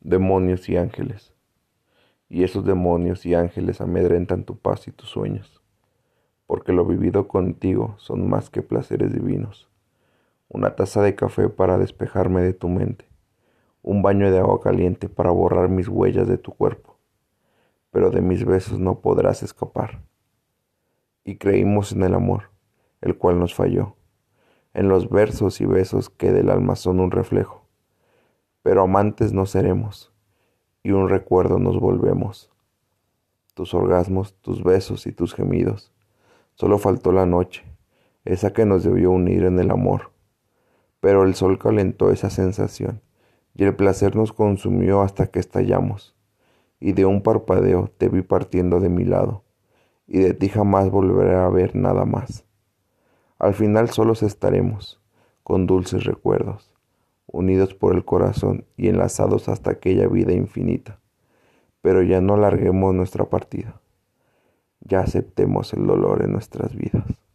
demonios y ángeles. Y esos demonios y ángeles amedrentan tu paz y tus sueños, porque lo vivido contigo son más que placeres divinos. Una taza de café para despejarme de tu mente, un baño de agua caliente para borrar mis huellas de tu cuerpo, pero de mis besos no podrás escapar. Y creímos en el amor, el cual nos falló, en los versos y besos que del alma son un reflejo pero amantes no seremos, y un recuerdo nos volvemos. Tus orgasmos, tus besos y tus gemidos. Solo faltó la noche, esa que nos debió unir en el amor. Pero el sol calentó esa sensación, y el placer nos consumió hasta que estallamos. Y de un parpadeo te vi partiendo de mi lado, y de ti jamás volveré a ver nada más. Al final solos estaremos, con dulces recuerdos unidos por el corazón y enlazados hasta aquella vida infinita. Pero ya no alarguemos nuestra partida, ya aceptemos el dolor en nuestras vidas.